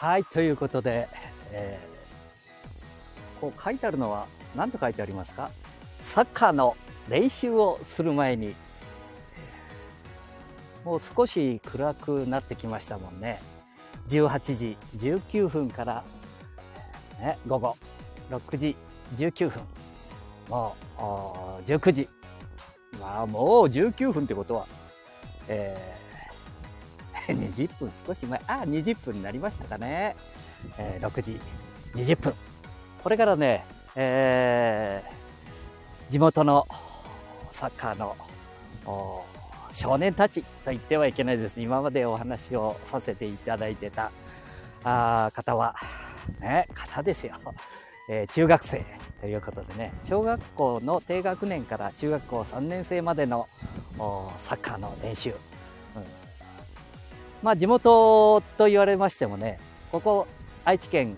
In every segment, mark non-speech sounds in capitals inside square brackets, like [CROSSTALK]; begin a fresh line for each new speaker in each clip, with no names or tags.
はい、ということで、えーこう書いてあるのは何と書いてありますか？サッカーの練習をする前に、もう少し暗くなってきましたもんね。18時19分から、ね、午後6時19分。もう19時。まあもう19分ってことは、えー20分少し前、あ、20分になりましたかね。えー6時20分。これからね、えー地元のサッカーの少年たちと言ってはいけないです。今までお話をさせていただいてたあ方は、ね、方ですよ。えー中学生ということでね、小学校の低学年から中学校3年生までのサッカーの練習。うんまあ地元と言われましてもね、ここ愛知県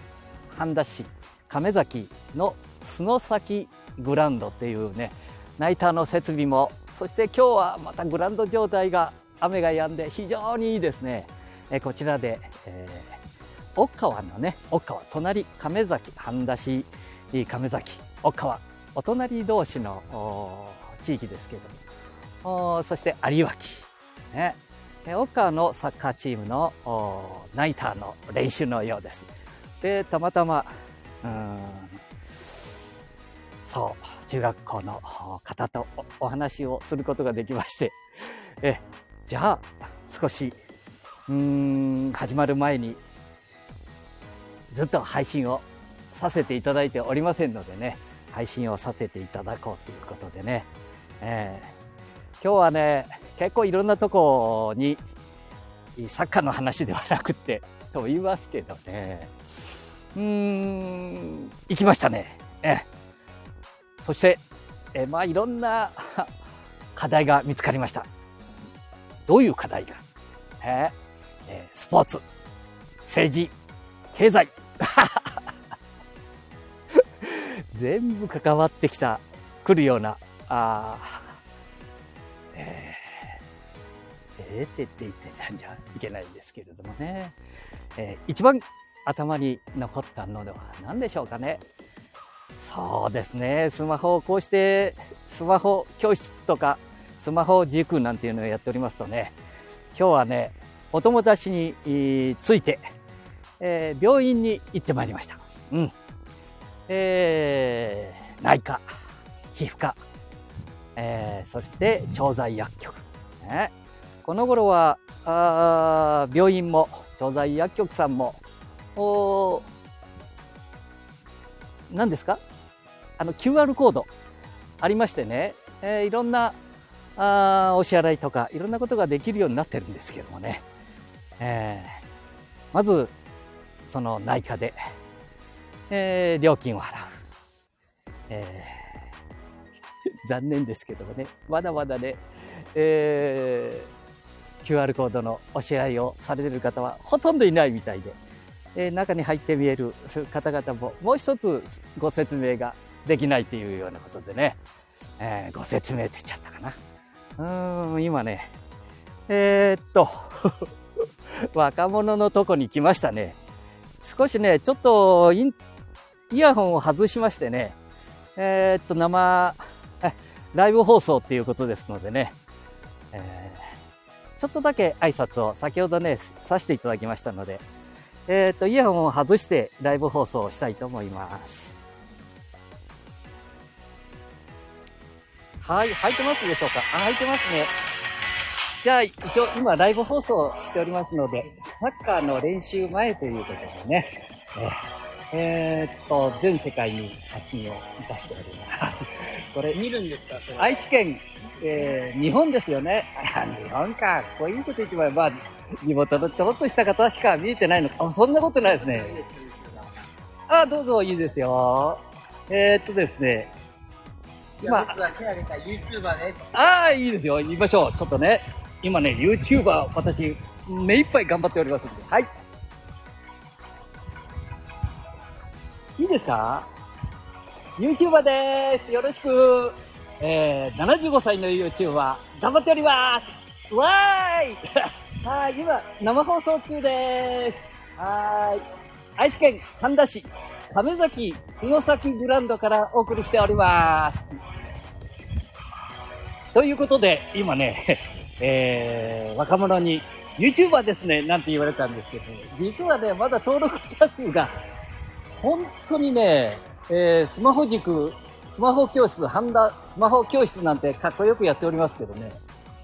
半田市亀崎の洲崎グランドっていうね、ナイターの設備も、そして今日はまたグランド状態が雨が止んで非常にいいですね。えこちらで、えー、奥川のね、奥川、隣亀崎半田市亀崎奥川、お隣同士の地域ですけども、そして有脇、ね、奥川のサッカーチームのナイターの練習のようです。で、たまたま、うんそう、中学校の方とお話をすることができまして、え、じゃあ、少し、うん、始まる前に、ずっと配信をさせていただいておりませんのでね、配信をさせていただこうということでね、えー今日はね、結構いろんなとこに、サッカーの話ではなくて、と言いますけどね、うーん、行きましたね。ええそして、えまあいろんな [LAUGHS] 課題が見つかりました。どういう課題か。ええスポーツ、政治、経済。[LAUGHS] 全部関わってきた、来るような、ああー、えーってって言ってたんじゃいけないんですけれどもね。えー一番頭に残ったのでは何でしょうかね。そうですね。スマホをこうして、スマホ教室とか、スマホ塾なんていうのをやっておりますとね、今日はね、お友達について、えー病院に行ってまいりました。うん。えー内科、皮膚科、えーそして調剤薬局。ね、この頃はあ病院も調剤薬局さんも。お何ですか？あの QR コード。ありましてね、えーいろんなあお支払いとかいろんなことができるようになってるんですけどもね、えーまずその内科で、えー料金を払う、えー [LAUGHS] 残念ですけどもね。まだまだね、えー QR コードのお支払いをされてる方はほとんどいないみたいで、えー中に入って見える方々ももう一つご説明ができないというようなことでね、えーご説明って言っちゃったかな。うーん、今ね、えーっと、[LAUGHS] 若者のとこに来ましたね。少しね、ちょっとインイヤホンを外しましてね、えーっと、生、ライブ放送っていうことですのでね、えーちょっとだけ挨拶を先ほどね、させていただきましたので、えーっと、イヤホンを外してライブ放送をしたいと思います。はい、入ってますでしょうか？あ、入ってますね。じゃあ、一応今ライブ放送しておりますので、サッカーの練習前ということでね、えーえーっと、全世界に発信をいたしております。これ、
見るんですか？
愛知県、えー日本ですよね。あ日本か。こういうこと言っても、まあ、地元のちょろっとした方しか見えてないのか。あ、そんなことないですね。あ、どうぞいいですよ。えーっとですね。
今。
ああ、いいですよ。言いましょう。ちょっとね。今ね、YouTuber、私、目いっぱい頑張っておりますので。はい。いいですか ?YouTuber です。よろしく。えー、75歳の YouTuber、頑張っております。わーい [LAUGHS] はい、今、生放送中です。はーい。愛知県神田市、亀崎角崎ブランドからお送りしております。ということで、今ね、[LAUGHS] えー、若者に YouTuber ですね、なんて言われたんですけど、実はね、まだ登録者数が、本当にね、えー、スマホ塾、スマホ教室、ハンダ、スマホ教室なんてかっこよくやっておりますけどね、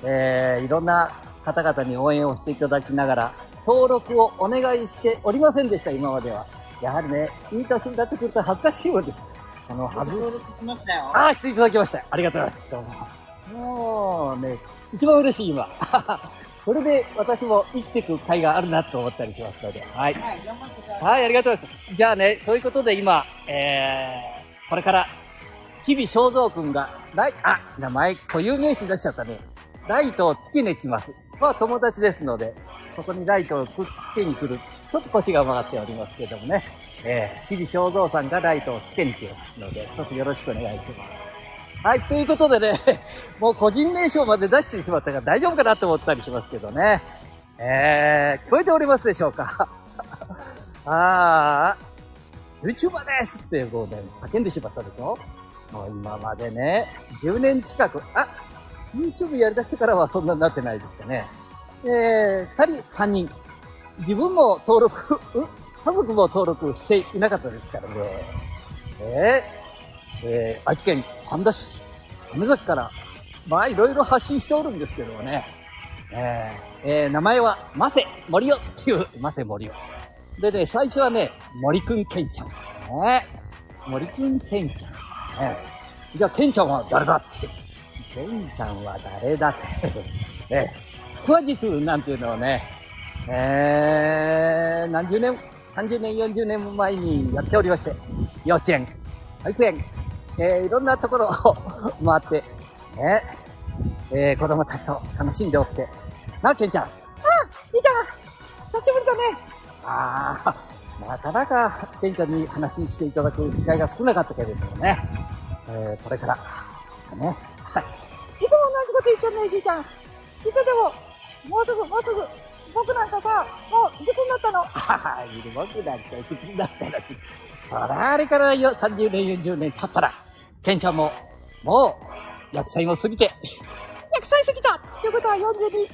えー、いろんな方々に応援をしていただきながら、登録をお願いしておりませんでした、今までは。やはりね、いい年になってくると恥ずかしいもんです。あの、恥ず
登録しましたよ。
ああ、していただきました。ありがとうございます。どうも。もうね、一番嬉しい今。[LAUGHS] それで私も生きていく甲斐があるなと思ったりしますので。はい。
はい、頑張ってください。
はい、ありがとうございます。じゃあね、そういうことで今、えー、これから、日々正蔵くんが、ライ、あ、名前、固有名詞出しちゃったね。ライトをつけに来ます。まあ友達ですので、ここにライトをつけに来る。ちょっと腰が曲がっておりますけれどもね。えー、日々正蔵さんがライトをつけに来ますので、一つよろしくお願いします。はい、ということでね、[LAUGHS] もう個人名称まで出してしまったから大丈夫かなと思ったりしますけどね。えー、聞こえておりますでしょうか？[LAUGHS] あー、YouTuber ですってこうね、叫んでしまったでしょ？もう今までね、10年近く、あ、YouTube やり出してからはそんなになってないですかね。えー、2人、3人。自分も登録、家族も登録していなかったですからね。えー、えー、愛知県神田市、亀崎から、まあいろいろ発信しておるんですけどもね。えー、えー名前は、マセ森尾っていう、マセ森尾。でね、最初はね、森くんケンちゃん。ね、森くんケンちゃん。ね、じゃあ、ケンちゃんは誰だって。ケンちゃんは誰だって。[LAUGHS] ね、話術なんていうのをね、えー、何十年、30年、40年前にやっておりまして、幼稚園、保育園、えー、いろんなところを [LAUGHS] 回って、ね、えー、子供たちと楽しんでおって。なあ、ケンちゃん。あ、いいちゃん、久しぶりだね。ああ、なかなか、ケンちゃんに話していただく機会が少なかったけれどもね。えー、これから、ね。はい。
いつも同じこと言ってんね、じいちゃん。いつでも、もうすぐ、もうすぐ、僕なんかさ、もういくつになったの？
ああ、いる僕なんかいくつになったら、そらあれからよ30年、40年経ったら、ケンちゃんも、もう、100歳も過ぎて、
?100 歳過ぎたっていうことは42、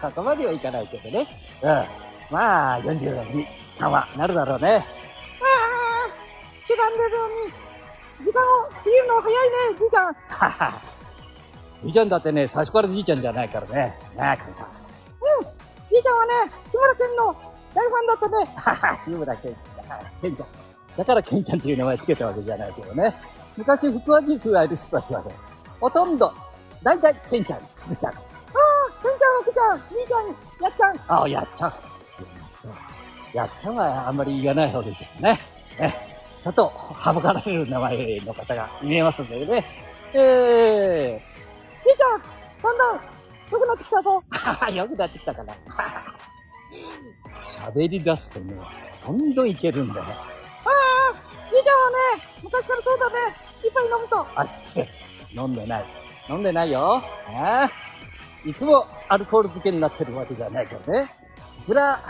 60。[LAUGHS]
そこまではいかないけどね。うん。まあ、40年に、たはなるだろうね。
ああ、しがんでるのに、時間を過ぎるの早いね、じいちゃん。
はは。じいちゃんだってね、最初からじいちゃんじゃないからね。なあ、ケンちゃん。
じいちゃんはね、志村けんの大ファンだったね。
はは、志村けん、ケンちゃん。だからケンちゃんっていう名前つけたわけじゃないけどね。昔、福和実がいる人たちはね、ほとんど、だいたいケンちゃん、ぐちゃん。
ああ、けんちゃん、奥ちゃん、兄ちゃん、やっちゃん。
ああ、やっちゃん。やっちゃんはあんまり言わない方がいいですね。ね。ちょっと、省かれる名前の方が見えますんでね。え
じいちゃん、だんだん、良くなってきたぞ。
ー、はは、よくなってきたかな。喋り出すとね、どんどんいけるんだよ。
ああ、じいちゃんはね、昔からそうだね。いっぱい飲むと。
あれ、飲んでない。飲んでないよ。ああいつもアルコール漬けになってるわけじゃないからね。いくら、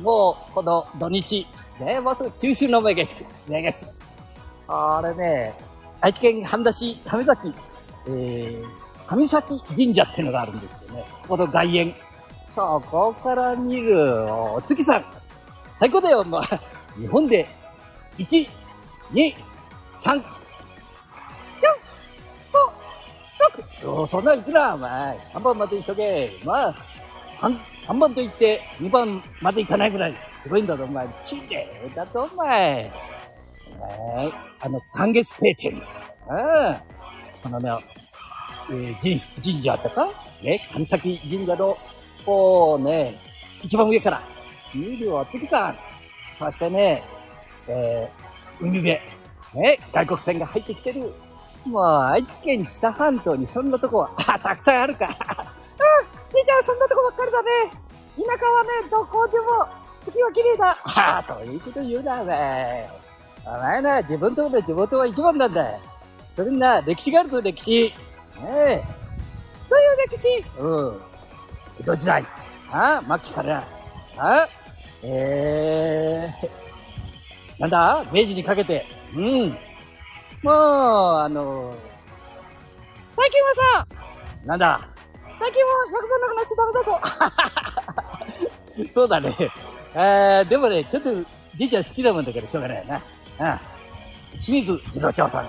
もう、この土日、ね、もうすぐ中秋の名月、名月。あれね、愛知県半田市亀崎、えー、上崎神社っていうのがあるんですよね。そこの外苑。そこから見るお月さん。最高だよ、まあ、日本で、1、2、3、おそんなんいくな、お前。3番まで急げ。まあ、3、番と言って2番までいかないぐらい。すごいんだぞ、お前。綺麗だぞ、お前。お前、あの、寒月定点。うん。このね、えー、神、神社とかね、神崎神社の、こうね、一番上から、見るお月さん。そしてね、えー、海辺。ね、外国船が入ってきてる。もう、愛知県知多半島にそんなとこは、あ、たくさんあるか。
じいちゃん、そんなとこばっかりだね。田舎はね、どこでも、月は綺麗だ。
ああ、そういうこと言うな、お前。お前な、自分とこで地元は一番なんだ。それにな、歴史があるぞ、歴史。ね
どういう歴史？
え。うん。江戸時代。ああ、末期から。ああ、えー、なんだ？明治にかけて。うん。もう、あの、
最近はさ、
なんだ？
最近はヤクザの話ダメだぞ。[LAUGHS]
そうだね。えー、でもね、ちょっと、じいちゃん好きだもんだからしょうがないよな。うん。清水次郎長さん。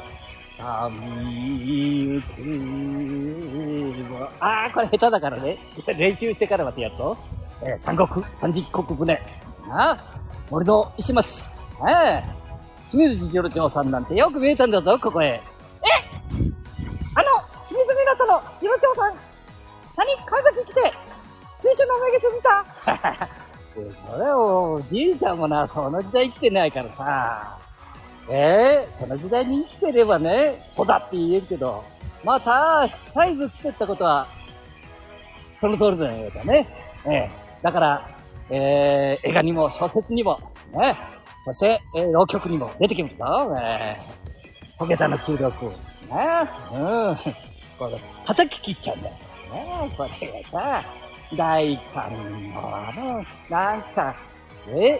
あー、これ下手だからね。練習してからまたやると。えー、三国、三十国船。あ俺の石松。ええ清水次郎長さんなんてよく見えたんだぞ、ここへ。
あの、清水港の次郎長さん。何神崎来て、追試のめげてみた [LAUGHS]
それを、じいちゃんもな、その時代生きてないからさ。ええその時代に生きてればね、そうだって言えるけど、また、絶えず来てったことは、その通りのようだね。ええだから、ええ映画にも小説にも、ね、そして、えー浪曲にも出てきますぞ。ええ焦げたの給力。ね、うん。これ、叩き切っちゃうんだよ。ね、これがさ、大官の、あの、なんか、え？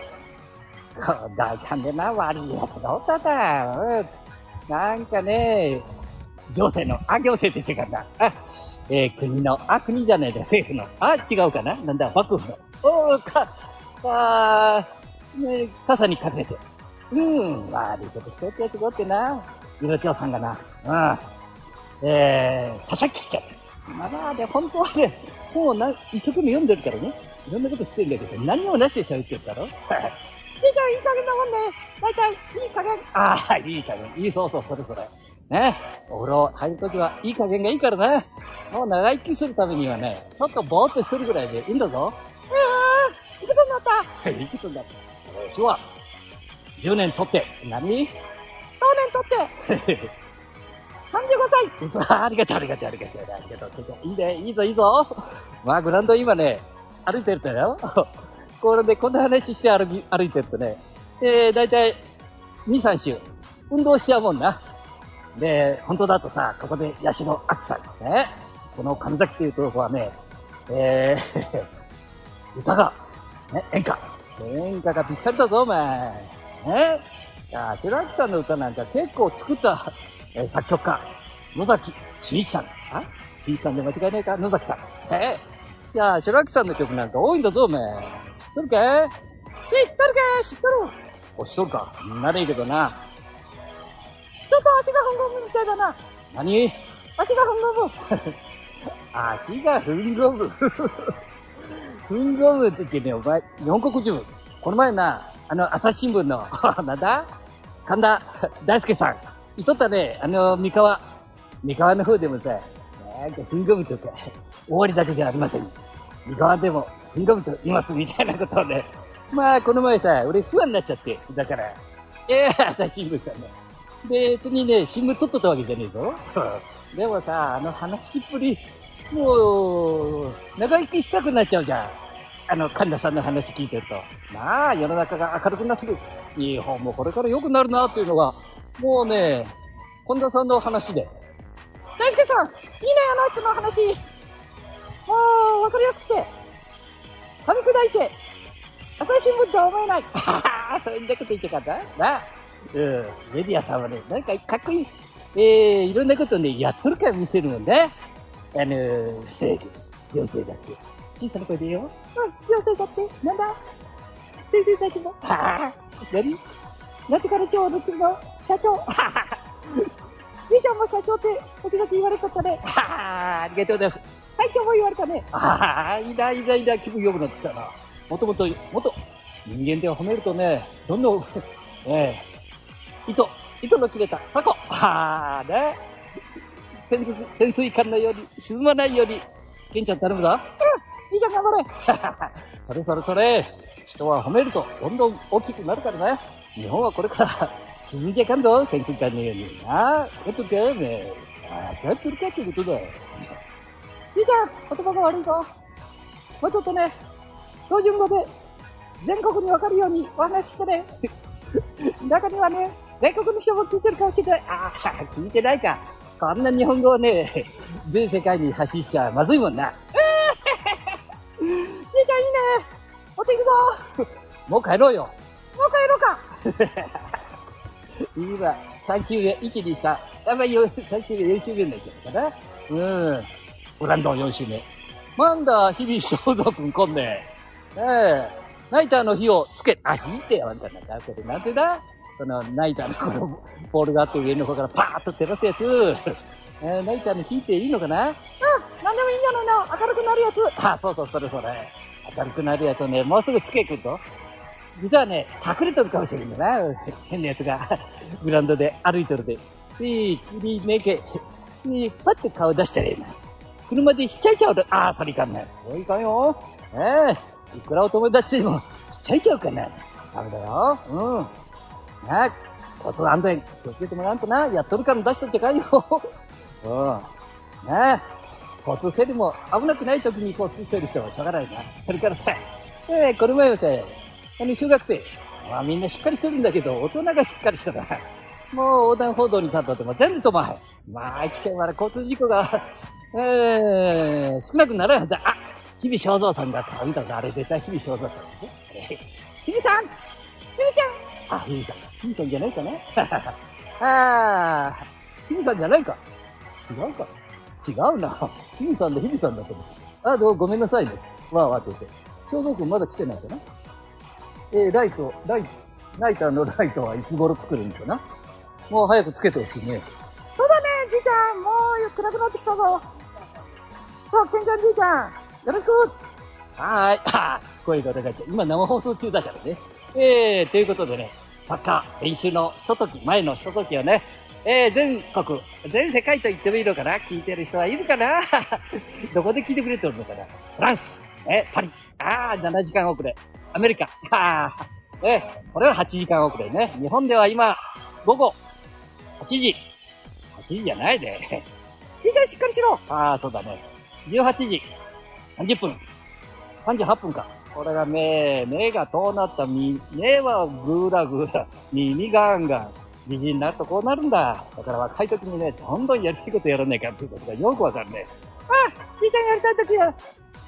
こう大官でな、悪いやつがおっただ。うん。なんかね、行政の、あ、行政って違うんだ。あ、えー国の、あ、国じゃないだ、政府の。あ、違うかななんだ、幕府の。おー、か、か、ね、傘に隠れて。うん、悪いことしてってやつがおってな。色長さんがな。うん。えー、叩き切っちゃった。まあ、で、本当はね、本をな一生懸命読んでるからね。いろんなことしてんだけど、何にもなしで喋ってるだろ？
じいちゃんいい加減なもんね。大体、いい加減。
ああ、いい加減。いい、そうそう、それそれ。ね。お風呂入るときはいい加減がいいからね。もう長生きするためにはね、ちょっとぼーっとしてるぐらいでいいんだぞ。
うーん、いいことになった。
いいことだ。よしは、10年取って、何？
当年取って、[LAUGHS] 35歳。
ありがとう、ありがとう、ありがとう、ありがとう。いいね、いいぞ、いいぞ。まあ、グランド今ね、歩いてるんだよ。これでこんな話して歩き、歩いてるとね、えー、だいたい2、3週、運動しちゃうもんな。で、本当だとさ、ここでヤシの秋さん、ね。この神崎っていうとこはね、えー、[LAUGHS] 歌が、ね、演歌。演歌がぴったりだぞ、お前。ね。いや、白秋さんの歌なんか結構作った、えー作曲家、野崎真一さん。あ？真一さんで間違いないか？野崎さん。え？ー、いや、白秋さんの曲なんか多いんだぞ、お前。知っとるか？
知っとるか？知っとる。
お、知っとるか？なれいけどな。
ちょっと足がふんごむみたいだな。
何？
足がふんごむ。[LAUGHS]
足がふんごむ。[LAUGHS] ふんごむって言ってね、お前、日本国中、この前な、あの、朝日新聞の、[LAUGHS] なんだ？神田大輔さん、いとったね、あの、三河、三河の方でもさ、なんかふんごむとか、終わりだけじゃありません。三河でも、ふんごむと言います、みたいなことをね、まあ、この前さ、俺不安になっちゃって、だから、ええ朝日新聞さんね。別にね、新聞撮っとったわけじゃねえぞ。でもさ、あの話っぷり、もう、長生きしたくなっちゃうじゃん。あの、神田さんの話聞いてると。なあ、世の中が明るくなってくる。日本もこれから良くなるなっていうのが、もうね、神田さんの話で。
大輔さん、いいね、あの人の話。もう、わかりやすくて。噛み砕いて、朝日新聞とは思えない。
は [LAUGHS] はそんなこと言っちゃかったなあうん。メディアさんはね、なんかかっこいい、えー、いろんなことね、やっとるから見せるもんね。あのー、行政だって。小さな声でよ。
うん、行政だって、なんだ？先生たちも、
はあ、何？
なんとかの町の次の？社長。じいちゃんも社長って、時々言われとったね。
はあ、ありがとうございます。
隊長も言われたね。
ああ、いいな、いいな、いいな、気分良くなってきたな。もともと、もっと、人間では褒めるとね、どんどん、[LAUGHS] ええ糸、糸の切れたタコ。ああ、ね。潜水、潜水艦のように、沈まないように、ケンちゃん頼むぞ。
じいちゃん頑張れ。[LAUGHS]
それそれそれ。人は褒めると、どんどん大きくなるからね。日本はこれから、沈んじゃいかんぞ、潜水艦のように。なあ、分かってるかねえ。あ分かってるかってことだよ。
じいちゃん、言葉が悪いぞ。もうちょっとね、標準語で全国にわかるようにお話ししてね。[LAUGHS] 中にはね、全国の人も聞いてるかもしれない。
ああ、聞いてないか。こんな日本語をね、全世界に発信しちゃまずいもんな。[LAUGHS]
じいちゃんいいね。持っていくぞ。[LAUGHS]
もう帰ろうよ。
もう帰ろうか。
今、3週目、1、2、3。やっぱり3週目、4週目になっちゃうかな。うん。ブランド4週目。なんだ、日々正蔵くん来んねええナイターの火をつけ、あ、引いてよ、あんたなんか。これなんてだこのナイターのこのボールがあって上の方からパーッと照らすやつ。えー、ナイターの引いていいのかな
うん、なんでもいいんじゃないの明るくなるやつ。
あ、そうそう、それそれ。明るくなるやつをね、もうすぐつけくると。実はね、隠れとるかもしれんよな。変なやつが、グランドで歩いとるで。いい、いいねけ。いい、パッて顔出したらええな。車でしちゃいちゃうと、ああ、それいかんない。そういかんよ。ええいくらお友達でも、しちゃいちゃうかな。ダメだよ。うん。なあ、交通安全、気をつけてもらわんとな。やっとるから出しとっちゃかんよ。[LAUGHS] うん。なあ、交通整理も危なくない時に交通整理してもしょうがないな。それからさ、えー、この前はさ、の、中学生。まあみんなしっかりしてるんだけど、大人がしっかりしたら、[LAUGHS] もう横断歩道に立ったっても全然止まらへん。まあ、愛知県は交通事故が、[LAUGHS] えー、少なくならんはずだ。あ、日々正蔵さんが見たぞ。あれ絶対日々正蔵さんね。[LAUGHS] 日々さん日々ちゃんあ、日々さん。日々さんじゃないかなああ、日々さんじゃないか。違うか。違うな。日々さんだ、日々さんだと思う。あ、どうごめんなさいね。わーわーって言って。正蔵くんまだ来てないかなえー、ライト、ライト、ナイターのライトはいつ頃作るんかな？もう早くつけてほしいね。
そうだね、じいちゃん。もう暗くなってきたぞ。そう、ケンちゃんじいちゃん。よろしく。
はーい。[LAUGHS] あー声が高い。今生放送中だからね。えー、ということでね、サッカー練習のひととき、前のひとときをね、えー、全国、全世界と言ってもいいのかな？聞いてる人はいるかな？[LAUGHS] どこで聞いてくれてるのかな？フランス、えー、パリ、あー、7時間遅れ。アメリカ、[LAUGHS] えー、これは8時間遅れね。日本では今、午後、8時。8時じゃないで。
じいちゃんしっかりしろ。
ああ、そうだね。18時30分。38分か。これが目、目が遠なった、み目はぐーらぐーら、耳ガンガン。美人になるとこうなるんだ。だから若い時にね、どんどんやりたいことやらないかっていうことがよくわかるね。
あ、じいちゃんやりたいときは、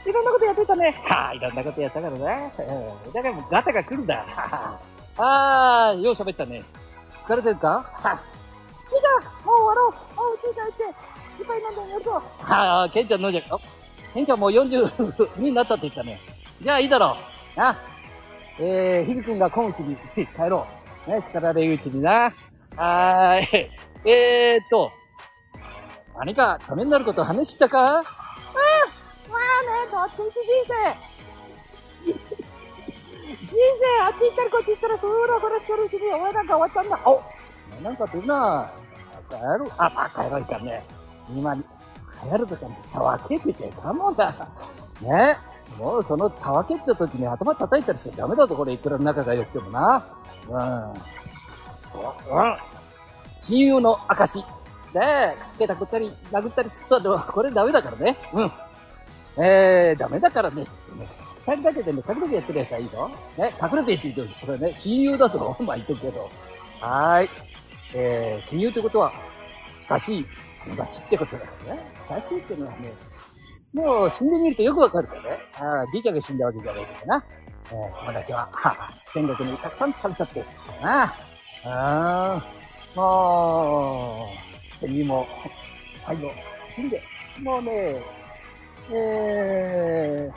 いろんなことやってたね。
はあ、いろんなことやったからね。うんだからもうガタが来るんだ。[LAUGHS] ははああ、よう喋ったね。疲れてるか？は
じいちゃん、もう終わろう。もうじいちゃん行って、いっぱい飲んでやるぞ。
ああ、ケンちゃん飲んじゃう。あケンちゃんもう40になったって言ったね。じゃあいいだろう。な。えー、ひびくんが今期に帰ろう。ね、叱られるうちにな。はーい。えーっと、何かためになること話したか？
まあね、どっちみち人生。人生、あっち行ったりこっち行ったら、ふらふらしてるうちに、お前なんか終わっちゃうんだ。お
なんかってるな。バカ野郎。あ、バカ野郎いかね。今、流行るとかにたわけてちゃいかもんだ。ね。もうそのたわけってた時に頭叩いたりしちゃダメだぞ、これいくら仲が良くてもな。うん。うん。親友の証。で、けたくったり、殴ったりすると、これダメだからね。うん。えー、ダメだからね、つってね。二人だけでね、隠れてやってるやつはいいぞ。ね、隠れて言ってるこれね、親友だと、[LAUGHS] まあ言っとくけど。はーい。えー、親友ってことは、親しい友達ってことだからね。親しいってのはね、もう死んでみるとよくわかるからね。ああ、じいちゃんが死んだわけじゃないけどな。えー、友達は、は、天国にたくさん食べちゃってるからな。ああ、もう、君も、最後、死んで、もうね、え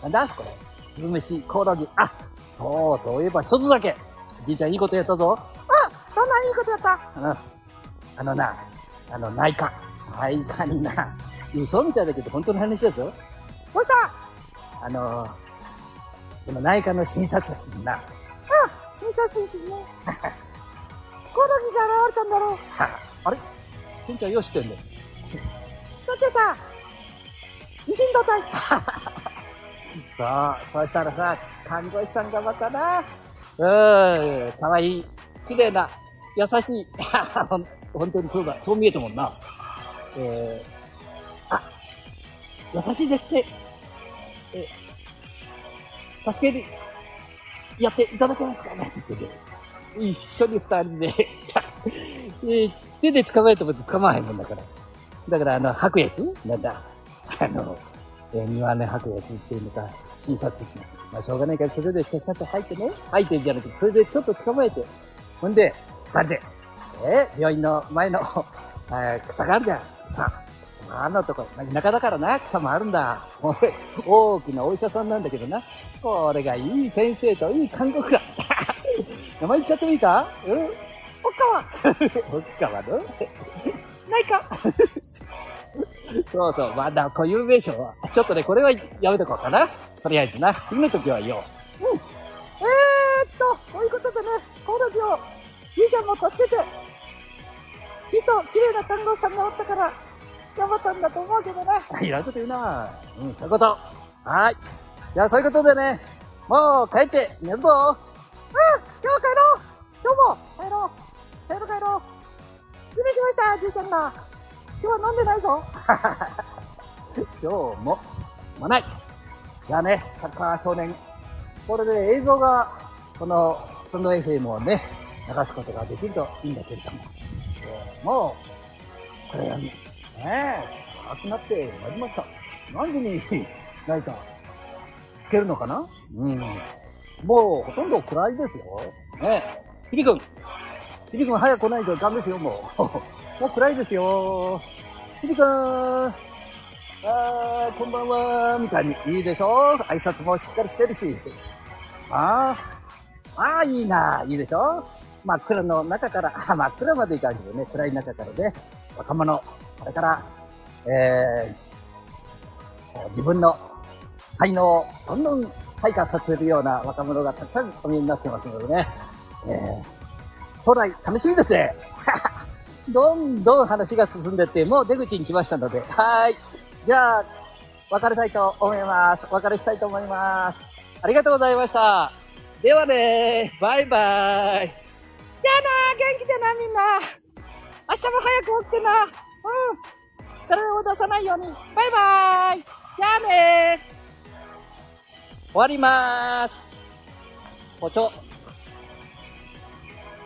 ー、なんだこれ。昼飯、コオロギ。あ、そう、そういえば一つだけ。じいちゃんいいことやったぞ。
あ、どんないいことやった
うん。あのな、あの内科。内科にな、嘘みたいだけど本当の話ですよ。
どうした
あの、その内科の診察室にな、
診察室にね。[LAUGHS] コオロギが現れたんだろう。
はあれ？ケンちゃんよう知ってんだよ。
だってさ、維新動体。
そう、そうしたらさ、看護師さんがまたな、うーん、かわいい、綺麗な、優しい、ほ [LAUGHS] ん本当にそうだ、そう見えたもんな。えー、あ、優しいですって、え、助ける、やっていただけますかねって言ってね一緒に二人で、[LAUGHS] え手で捕まえても捕まわへんもんだから。だから、あの、吐くやつなんだ。あの、えー、庭根吐くやつっていうのか、診察室まあ、しょうがないから、それでちゃちゃっと入ってね。入ってんじゃなくて、それでちょっと捕まえて。ほんで、二人で、え病院の前の、[LAUGHS] え草があるじゃん。草。あのとこ、田舎だからな、草もあるんだ。俺、[LAUGHS] 大きなお医者さんなんだけどな。これがいい先生といい看護婦だ。[LAUGHS] 名前言っちゃってもいいか？うん？おっかわ。おっかわのないか？そうそう、まだ固有名称は。ちょっとね、これはやめとこうかな。とりあえずな。次の時は言おう。うん。えーっと、こういうことでね、コオロギを、ゆうちゃんも助けて、きっと綺麗な看護師さんがおったから、頑張ったんだと思うけどね。いらんこと言うなうん、そういうこと。はーい。じゃあそういうことでね、もう帰って寝るぞ。うん、今日は帰ろう。今日も帰ろう。帰ろう帰ろう。失礼しました、じいちゃんが。今日は飲んでないぞ。今日も、飲まない。じゃあね、サッカー少年。これで映像が、この、スンド FM をね、流すことができるといいんだけれども。えーもう、これがね、ねえ、暑くなってまいりました。何時にライターつけるのかな？うん。もうほとんど暗いですよ。ねえ。ひりくん。ひりくん早く来ないとダメですよ、もう。もう暗いですよ。ひりくん。あー、こんばんは、みたいに。いいでしょ挨拶もしっかりしてるし。あー、あー、いいな、いいでしょ真っ暗の中から、真っ暗までいかんけどね、暗い中からね、若者、これから、えー、自分の才能をどんどん開花させるような若者がたくさんお見えになってますのでね、えー、将来楽しみですね。どんどん話が進んでって、もう出口に来ましたので、はーい。じゃあ、別れたいと思います。お別れしたいと思います。ありがとうございました。ではねバイバイ。じゃあな元気でな、みんな。明日も早く起きてな。うん。疲れを出さないように。バイバイ。じゃあね終わりまーす。おちょ。